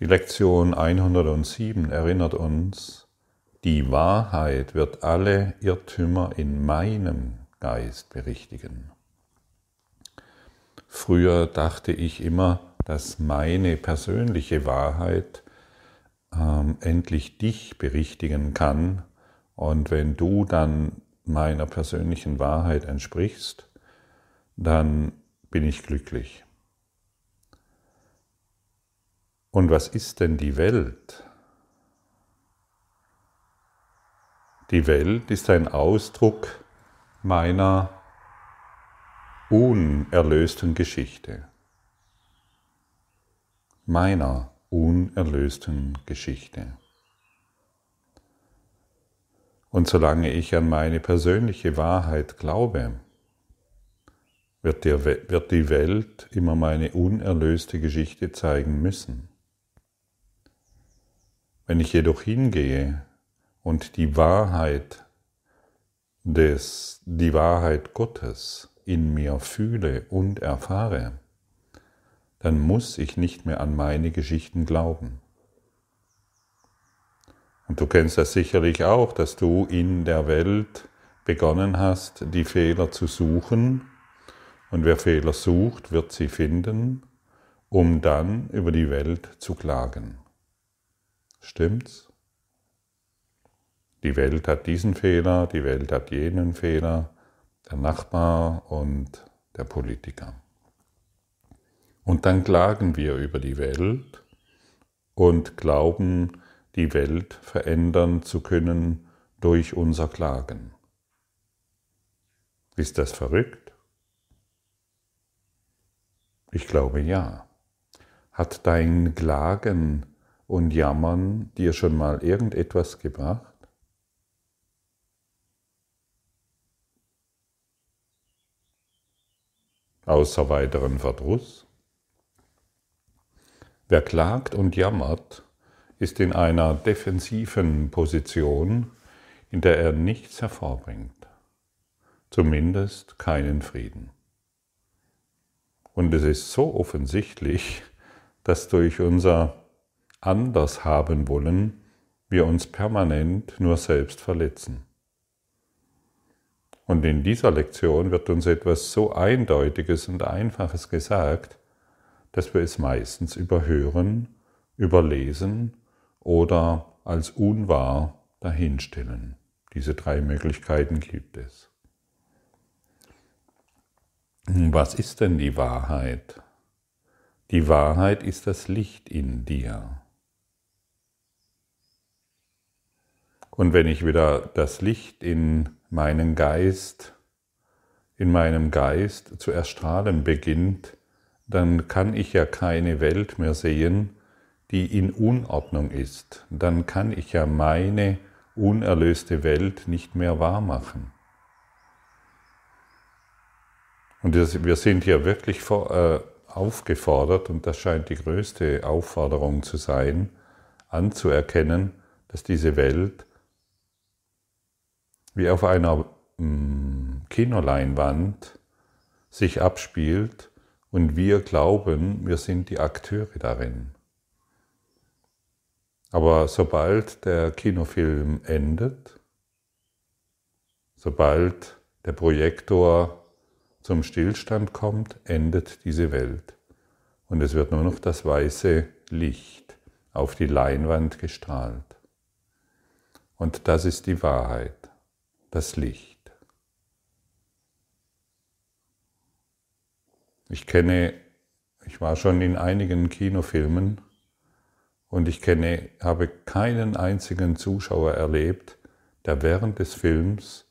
Die Lektion 107 erinnert uns, die Wahrheit wird alle Irrtümer in meinem Geist berichtigen. Früher dachte ich immer, dass meine persönliche Wahrheit ähm, endlich dich berichtigen kann. Und wenn du dann meiner persönlichen Wahrheit entsprichst, dann bin ich glücklich. Und was ist denn die Welt? Die Welt ist ein Ausdruck meiner unerlösten Geschichte. Meiner unerlösten Geschichte. Und solange ich an meine persönliche Wahrheit glaube, wird, die Welt immer meine unerlöste Geschichte zeigen müssen. Wenn ich jedoch hingehe und die Wahrheit des, die Wahrheit Gottes in mir fühle und erfahre, dann muss ich nicht mehr an meine Geschichten glauben. Und du kennst das sicherlich auch, dass du in der Welt begonnen hast, die Fehler zu suchen. Und wer Fehler sucht, wird sie finden, um dann über die Welt zu klagen. Stimmt's? Die Welt hat diesen Fehler, die Welt hat jenen Fehler, der Nachbar und der Politiker. Und dann klagen wir über die Welt und glauben, die Welt verändern zu können durch unser Klagen. Ist das verrückt? Ich glaube ja. Hat dein Klagen und Jammern dir schon mal irgendetwas gebracht? Außer weiteren Verdruss? Wer klagt und jammert, ist in einer defensiven Position, in der er nichts hervorbringt, zumindest keinen Frieden. Und es ist so offensichtlich, dass durch unser anders haben wollen wir uns permanent nur selbst verletzen. Und in dieser Lektion wird uns etwas so Eindeutiges und Einfaches gesagt, dass wir es meistens überhören, überlesen oder als unwahr dahinstellen. Diese drei Möglichkeiten gibt es. Was ist denn die Wahrheit? Die Wahrheit ist das Licht in dir. Und wenn ich wieder das Licht in meinen Geist, in meinem Geist zu erstrahlen beginnt, dann kann ich ja keine Welt mehr sehen, die in Unordnung ist. Dann kann ich ja meine unerlöste Welt nicht mehr wahrmachen. Und wir sind hier wirklich äh, aufgefordert, und das scheint die größte Aufforderung zu sein, anzuerkennen, dass diese Welt wie auf einer mm, Kinoleinwand sich abspielt und wir glauben, wir sind die Akteure darin. Aber sobald der Kinofilm endet, sobald der Projektor zum Stillstand kommt, endet diese Welt. Und es wird nur noch das weiße Licht auf die Leinwand gestrahlt. Und das ist die Wahrheit, das Licht. Ich kenne, ich war schon in einigen Kinofilmen und ich kenne, habe keinen einzigen Zuschauer erlebt, der während des Films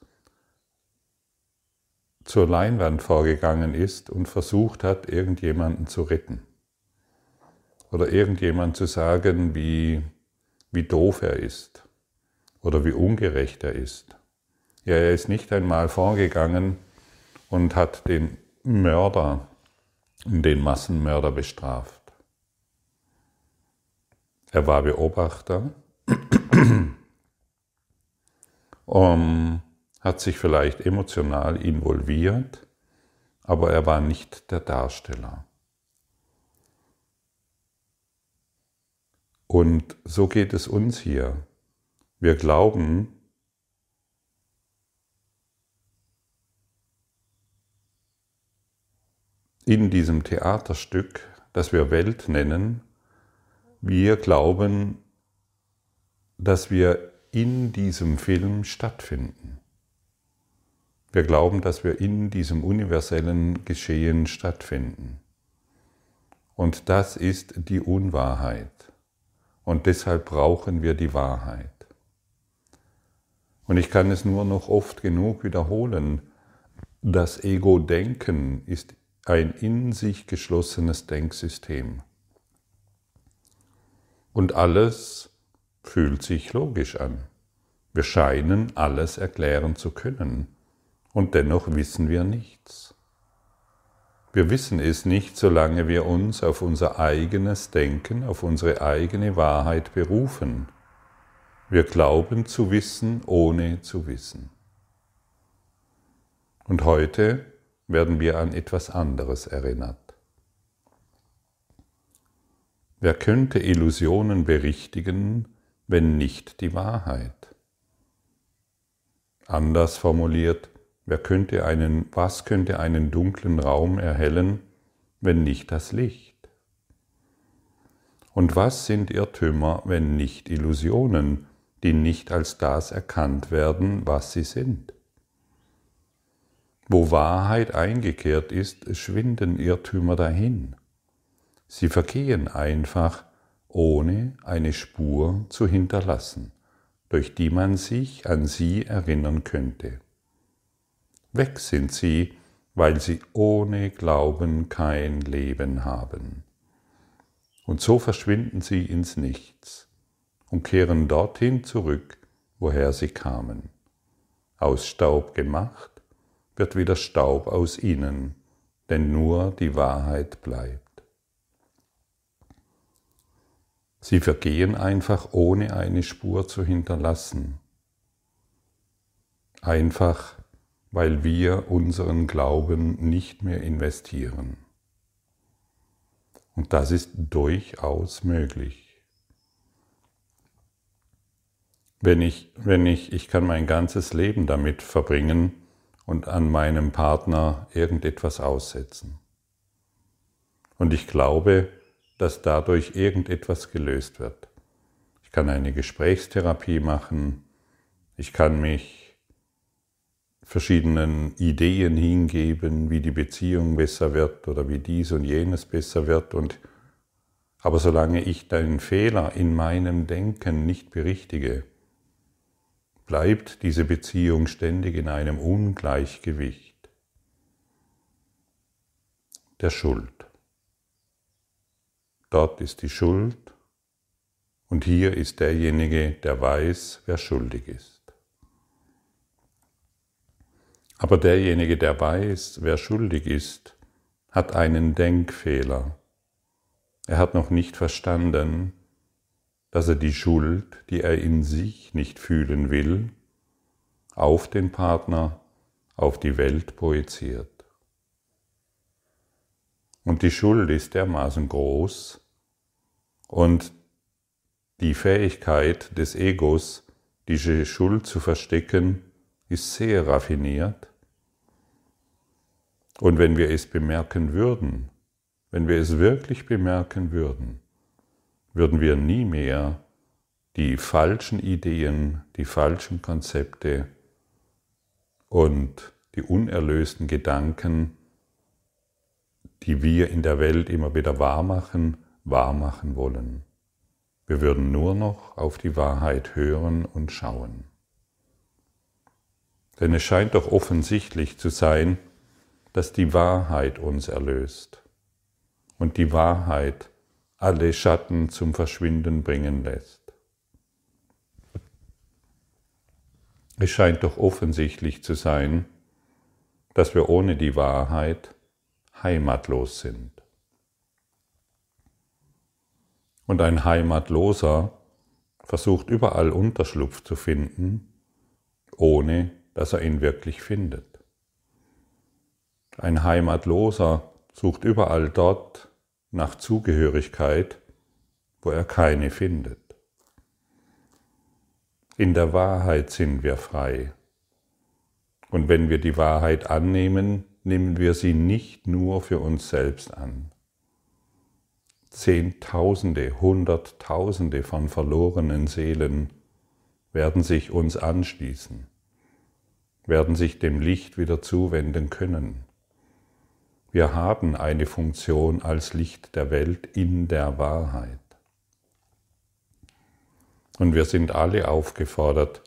zur Leinwand vorgegangen ist und versucht hat, irgendjemanden zu retten. Oder irgendjemand zu sagen, wie, wie doof er ist oder wie ungerecht er ist. Ja, er ist nicht einmal vorgegangen und hat den Mörder den Massenmörder bestraft. Er war Beobachter, um, hat sich vielleicht emotional involviert, aber er war nicht der Darsteller. Und so geht es uns hier. Wir glauben, in diesem Theaterstück, das wir Welt nennen, wir glauben, dass wir in diesem Film stattfinden. Wir glauben, dass wir in diesem universellen Geschehen stattfinden. Und das ist die Unwahrheit. Und deshalb brauchen wir die Wahrheit. Und ich kann es nur noch oft genug wiederholen. Das Ego-Denken ist ein in sich geschlossenes Denksystem. Und alles fühlt sich logisch an. Wir scheinen alles erklären zu können. Und dennoch wissen wir nichts. Wir wissen es nicht, solange wir uns auf unser eigenes Denken, auf unsere eigene Wahrheit berufen. Wir glauben zu wissen, ohne zu wissen. Und heute werden wir an etwas anderes erinnert. Wer könnte Illusionen berichtigen, wenn nicht die Wahrheit? Anders formuliert, Wer könnte einen, was könnte einen dunklen Raum erhellen, wenn nicht das Licht? Und was sind Irrtümer, wenn nicht Illusionen, die nicht als das erkannt werden, was sie sind? Wo Wahrheit eingekehrt ist, schwinden Irrtümer dahin. Sie vergehen einfach, ohne eine Spur zu hinterlassen, durch die man sich an sie erinnern könnte. Weg sind sie, weil sie ohne Glauben kein Leben haben. Und so verschwinden sie ins Nichts und kehren dorthin zurück, woher sie kamen. Aus Staub gemacht wird wieder Staub aus ihnen, denn nur die Wahrheit bleibt. Sie vergehen einfach ohne eine Spur zu hinterlassen. Einfach weil wir unseren Glauben nicht mehr investieren. Und das ist durchaus möglich. Wenn ich, wenn ich, ich kann mein ganzes Leben damit verbringen und an meinem Partner irgendetwas aussetzen. Und ich glaube, dass dadurch irgendetwas gelöst wird. Ich kann eine Gesprächstherapie machen, ich kann mich verschiedenen Ideen hingeben, wie die Beziehung besser wird oder wie dies und jenes besser wird. Und, aber solange ich deinen Fehler in meinem Denken nicht berichtige, bleibt diese Beziehung ständig in einem Ungleichgewicht der Schuld. Dort ist die Schuld und hier ist derjenige, der weiß, wer schuldig ist. Aber derjenige, der weiß, wer schuldig ist, hat einen Denkfehler. Er hat noch nicht verstanden, dass er die Schuld, die er in sich nicht fühlen will, auf den Partner, auf die Welt projiziert. Und die Schuld ist dermaßen groß und die Fähigkeit des Egos, diese Schuld zu verstecken, ist sehr raffiniert. Und wenn wir es bemerken würden, wenn wir es wirklich bemerken würden, würden wir nie mehr die falschen Ideen, die falschen Konzepte und die unerlösten Gedanken, die wir in der Welt immer wieder wahrmachen, wahrmachen wollen. Wir würden nur noch auf die Wahrheit hören und schauen. Denn es scheint doch offensichtlich zu sein, dass die Wahrheit uns erlöst und die Wahrheit alle Schatten zum Verschwinden bringen lässt. Es scheint doch offensichtlich zu sein, dass wir ohne die Wahrheit heimatlos sind. Und ein Heimatloser versucht überall Unterschlupf zu finden, ohne dass er ihn wirklich findet. Ein Heimatloser sucht überall dort nach Zugehörigkeit, wo er keine findet. In der Wahrheit sind wir frei. Und wenn wir die Wahrheit annehmen, nehmen wir sie nicht nur für uns selbst an. Zehntausende, Hunderttausende von verlorenen Seelen werden sich uns anschließen, werden sich dem Licht wieder zuwenden können. Wir haben eine Funktion als Licht der Welt in der Wahrheit. Und wir sind alle aufgefordert,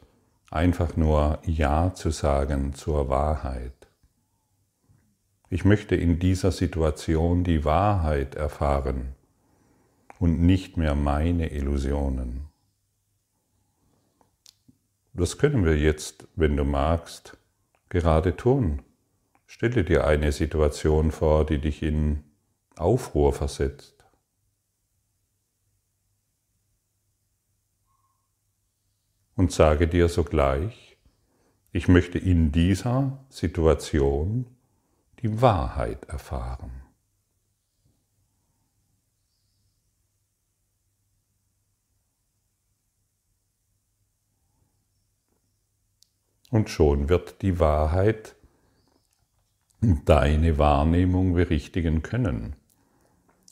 einfach nur Ja zu sagen zur Wahrheit. Ich möchte in dieser Situation die Wahrheit erfahren und nicht mehr meine Illusionen. Das können wir jetzt, wenn du magst, gerade tun. Stelle dir eine Situation vor, die dich in Aufruhr versetzt. Und sage dir sogleich, ich möchte in dieser Situation die Wahrheit erfahren. Und schon wird die Wahrheit deine Wahrnehmung berichtigen können.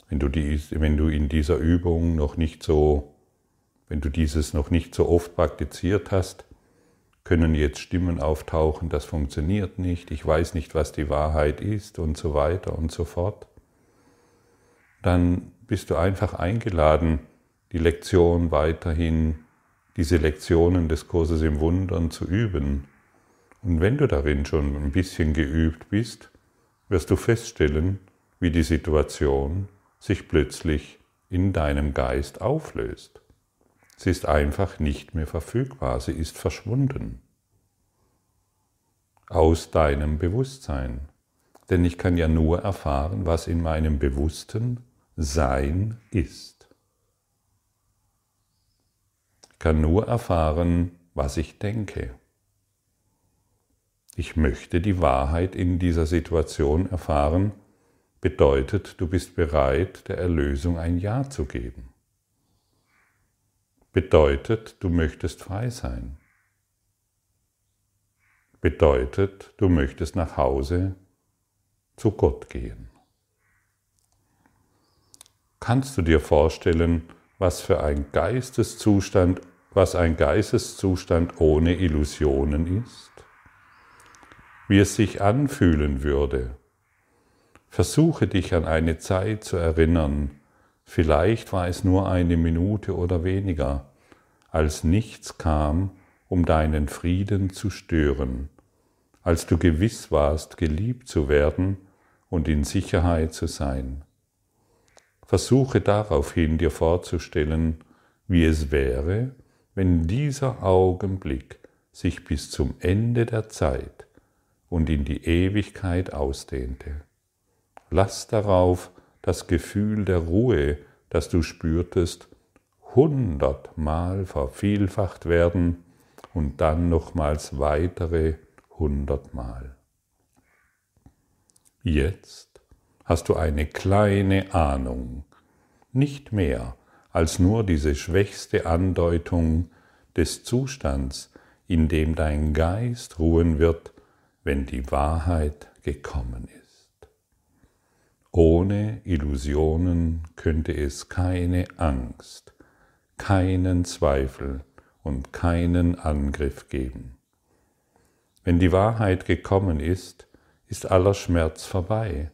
Wenn du, dies, wenn du in dieser Übung noch nicht so, wenn du dieses noch nicht so oft praktiziert hast, können jetzt Stimmen auftauchen, das funktioniert nicht, ich weiß nicht, was die Wahrheit ist und so weiter und so fort. Dann bist du einfach eingeladen, die Lektion weiterhin, diese Lektionen des Kurses im Wundern zu üben und wenn du darin schon ein bisschen geübt bist, wirst du feststellen, wie die Situation sich plötzlich in deinem Geist auflöst. Sie ist einfach nicht mehr verfügbar, sie ist verschwunden aus deinem Bewusstsein. Denn ich kann ja nur erfahren, was in meinem bewussten Sein ist. Ich kann nur erfahren, was ich denke. Ich möchte die Wahrheit in dieser Situation erfahren, bedeutet, du bist bereit, der Erlösung ein Ja zu geben. Bedeutet, du möchtest frei sein. Bedeutet, du möchtest nach Hause zu Gott gehen. Kannst du dir vorstellen, was für ein Geisteszustand, was ein Geisteszustand ohne Illusionen ist? Wie es sich anfühlen würde. Versuche dich an eine Zeit zu erinnern, vielleicht war es nur eine Minute oder weniger, als nichts kam, um deinen Frieden zu stören, als du gewiss warst, geliebt zu werden und in Sicherheit zu sein. Versuche daraufhin dir vorzustellen, wie es wäre, wenn dieser Augenblick sich bis zum Ende der Zeit und in die Ewigkeit ausdehnte. Lass darauf das Gefühl der Ruhe, das du spürtest, hundertmal vervielfacht werden und dann nochmals weitere hundertmal. Jetzt hast du eine kleine Ahnung, nicht mehr als nur diese schwächste Andeutung des Zustands, in dem dein Geist ruhen wird, wenn die Wahrheit gekommen ist. Ohne Illusionen könnte es keine Angst, keinen Zweifel und keinen Angriff geben. Wenn die Wahrheit gekommen ist, ist aller Schmerz vorbei,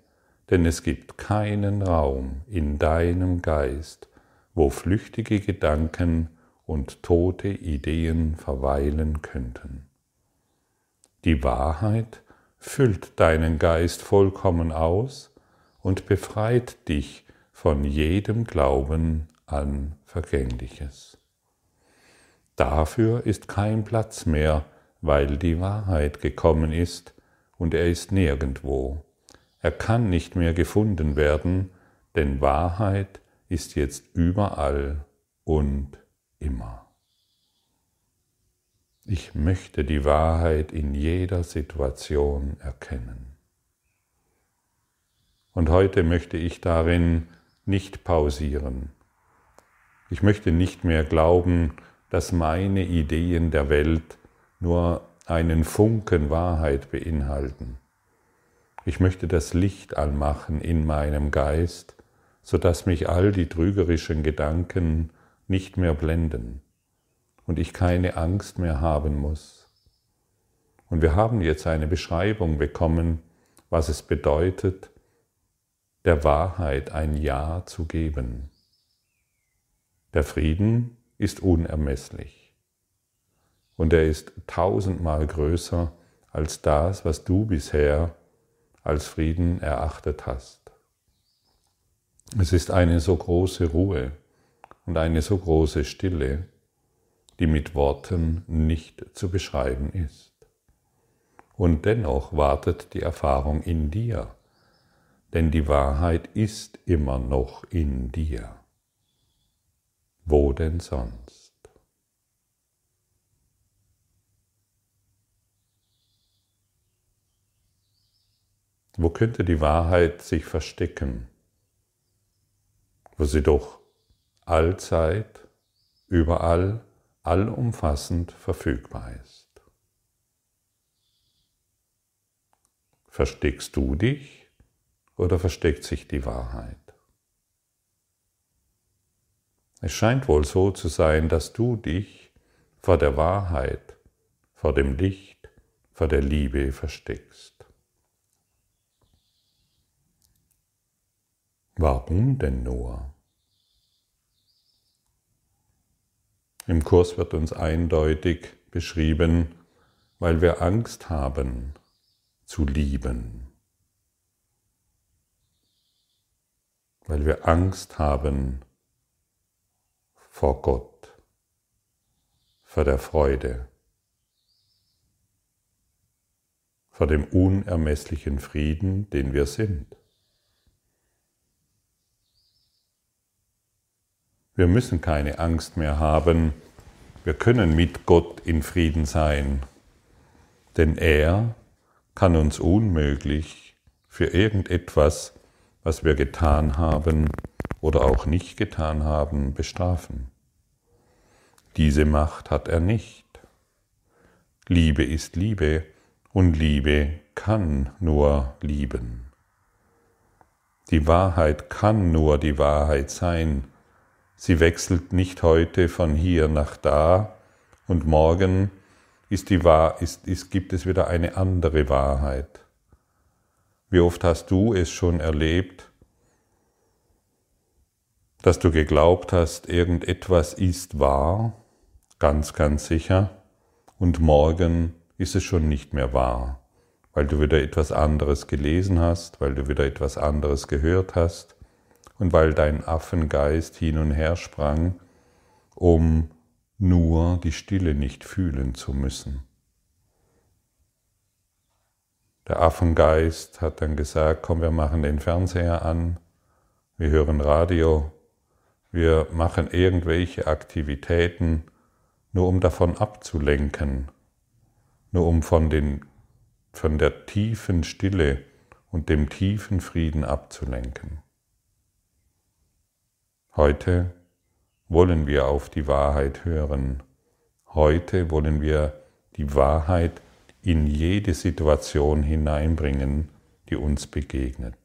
denn es gibt keinen Raum in deinem Geist, wo flüchtige Gedanken und tote Ideen verweilen könnten. Die Wahrheit füllt deinen Geist vollkommen aus und befreit dich von jedem Glauben an Vergängliches. Dafür ist kein Platz mehr, weil die Wahrheit gekommen ist und er ist nirgendwo. Er kann nicht mehr gefunden werden, denn Wahrheit ist jetzt überall und immer. Ich möchte die Wahrheit in jeder Situation erkennen. Und heute möchte ich darin nicht pausieren. Ich möchte nicht mehr glauben, dass meine Ideen der Welt nur einen Funken Wahrheit beinhalten. Ich möchte das Licht anmachen in meinem Geist, sodass mich all die trügerischen Gedanken nicht mehr blenden und ich keine Angst mehr haben muss. Und wir haben jetzt eine Beschreibung bekommen, was es bedeutet, der Wahrheit ein Ja zu geben. Der Frieden ist unermesslich und er ist tausendmal größer als das, was du bisher als Frieden erachtet hast. Es ist eine so große Ruhe und eine so große Stille, die mit Worten nicht zu beschreiben ist. Und dennoch wartet die Erfahrung in dir, denn die Wahrheit ist immer noch in dir. Wo denn sonst? Wo könnte die Wahrheit sich verstecken, wo sie doch allzeit, überall, allumfassend verfügbar ist? Versteckst du dich oder versteckt sich die Wahrheit? Es scheint wohl so zu sein, dass du dich vor der Wahrheit, vor dem Licht, vor der Liebe versteckst. Warum denn nur? Im Kurs wird uns eindeutig beschrieben, weil wir Angst haben zu lieben, weil wir Angst haben vor Gott, vor der Freude, vor dem unermesslichen Frieden, den wir sind. Wir müssen keine Angst mehr haben. Wir können mit Gott in Frieden sein, denn er kann uns unmöglich für irgendetwas, was wir getan haben oder auch nicht getan haben, bestrafen. Diese Macht hat er nicht. Liebe ist Liebe und Liebe kann nur lieben. Die Wahrheit kann nur die Wahrheit sein, Sie wechselt nicht heute von hier nach da und morgen ist die Wahr, ist, ist, gibt es wieder eine andere Wahrheit. Wie oft hast du es schon erlebt, dass du geglaubt hast, irgendetwas ist wahr, ganz, ganz sicher, und morgen ist es schon nicht mehr wahr, weil du wieder etwas anderes gelesen hast, weil du wieder etwas anderes gehört hast, und weil dein Affengeist hin und her sprang, um nur die Stille nicht fühlen zu müssen. Der Affengeist hat dann gesagt, komm, wir machen den Fernseher an, wir hören Radio, wir machen irgendwelche Aktivitäten, nur um davon abzulenken, nur um von, den, von der tiefen Stille und dem tiefen Frieden abzulenken. Heute wollen wir auf die Wahrheit hören. Heute wollen wir die Wahrheit in jede Situation hineinbringen, die uns begegnet.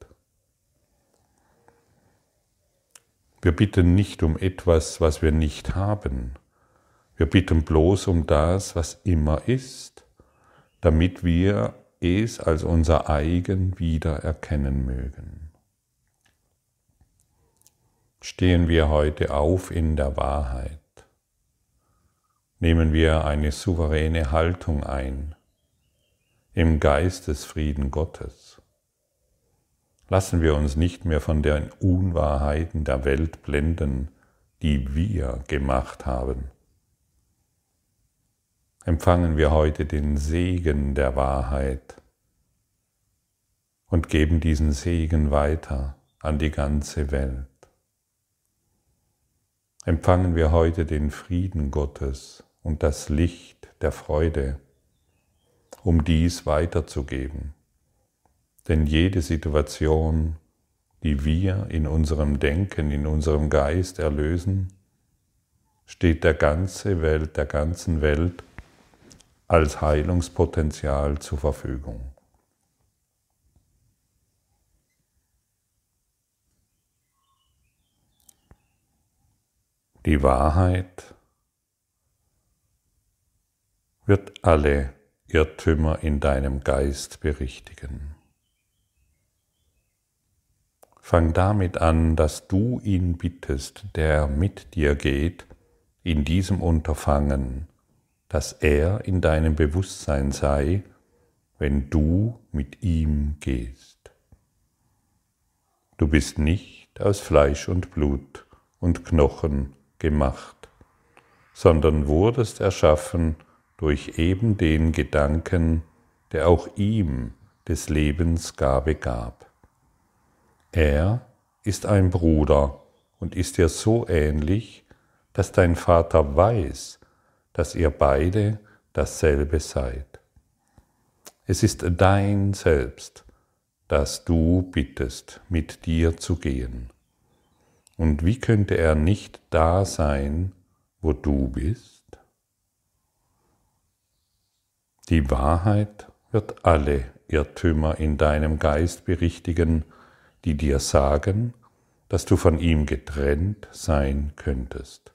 Wir bitten nicht um etwas, was wir nicht haben. Wir bitten bloß um das, was immer ist, damit wir es als unser eigen wieder erkennen mögen stehen wir heute auf in der Wahrheit. Nehmen wir eine souveräne Haltung ein im Geistesfrieden Gottes. Lassen wir uns nicht mehr von den Unwahrheiten der Welt blenden, die wir gemacht haben. Empfangen wir heute den Segen der Wahrheit und geben diesen Segen weiter an die ganze Welt empfangen wir heute den Frieden Gottes und das Licht der Freude, um dies weiterzugeben. Denn jede Situation, die wir in unserem Denken, in unserem Geist erlösen, steht der ganze Welt, der ganzen Welt als Heilungspotenzial zur Verfügung. Die Wahrheit wird alle Irrtümer in deinem Geist berichtigen. Fang damit an, dass du ihn bittest, der mit dir geht, in diesem Unterfangen, dass er in deinem Bewusstsein sei, wenn du mit ihm gehst. Du bist nicht aus Fleisch und Blut und Knochen gemacht, sondern wurdest erschaffen durch eben den Gedanken, der auch ihm des Lebens Gabe gab. Er ist ein Bruder und ist dir so ähnlich, dass dein Vater weiß, dass ihr beide dasselbe seid. Es ist dein Selbst, das du bittest, mit dir zu gehen. Und wie könnte er nicht da sein, wo du bist? Die Wahrheit wird alle Irrtümer in deinem Geist berichtigen, die dir sagen, dass du von ihm getrennt sein könntest.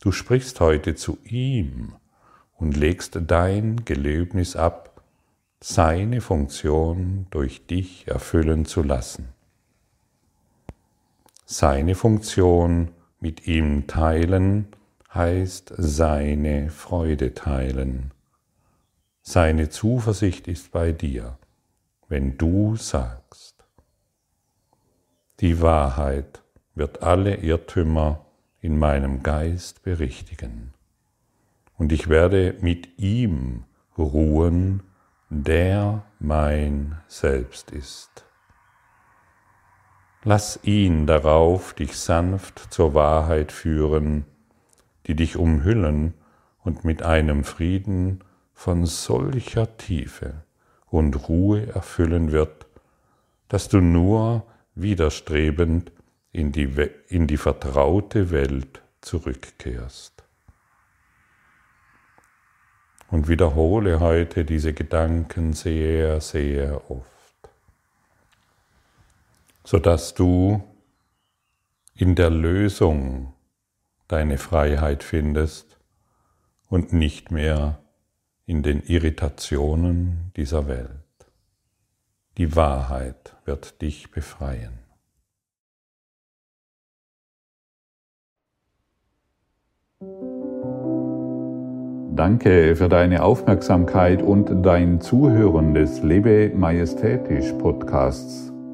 Du sprichst heute zu ihm und legst dein Gelöbnis ab, seine Funktion durch dich erfüllen zu lassen. Seine Funktion mit ihm teilen heißt seine Freude teilen. Seine Zuversicht ist bei dir, wenn du sagst. Die Wahrheit wird alle Irrtümer in meinem Geist berichtigen. Und ich werde mit ihm ruhen, der mein Selbst ist. Lass ihn darauf dich sanft zur Wahrheit führen, die dich umhüllen und mit einem Frieden von solcher Tiefe und Ruhe erfüllen wird, dass du nur widerstrebend in die, in die vertraute Welt zurückkehrst. Und wiederhole heute diese Gedanken sehr, sehr oft, sodass du in der Lösung deine Freiheit findest und nicht mehr in den Irritationen dieser Welt. Die Wahrheit wird dich befreien. Danke für deine Aufmerksamkeit und dein Zuhören des Lebe Majestätisch Podcasts.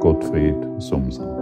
Gottfried Sumser.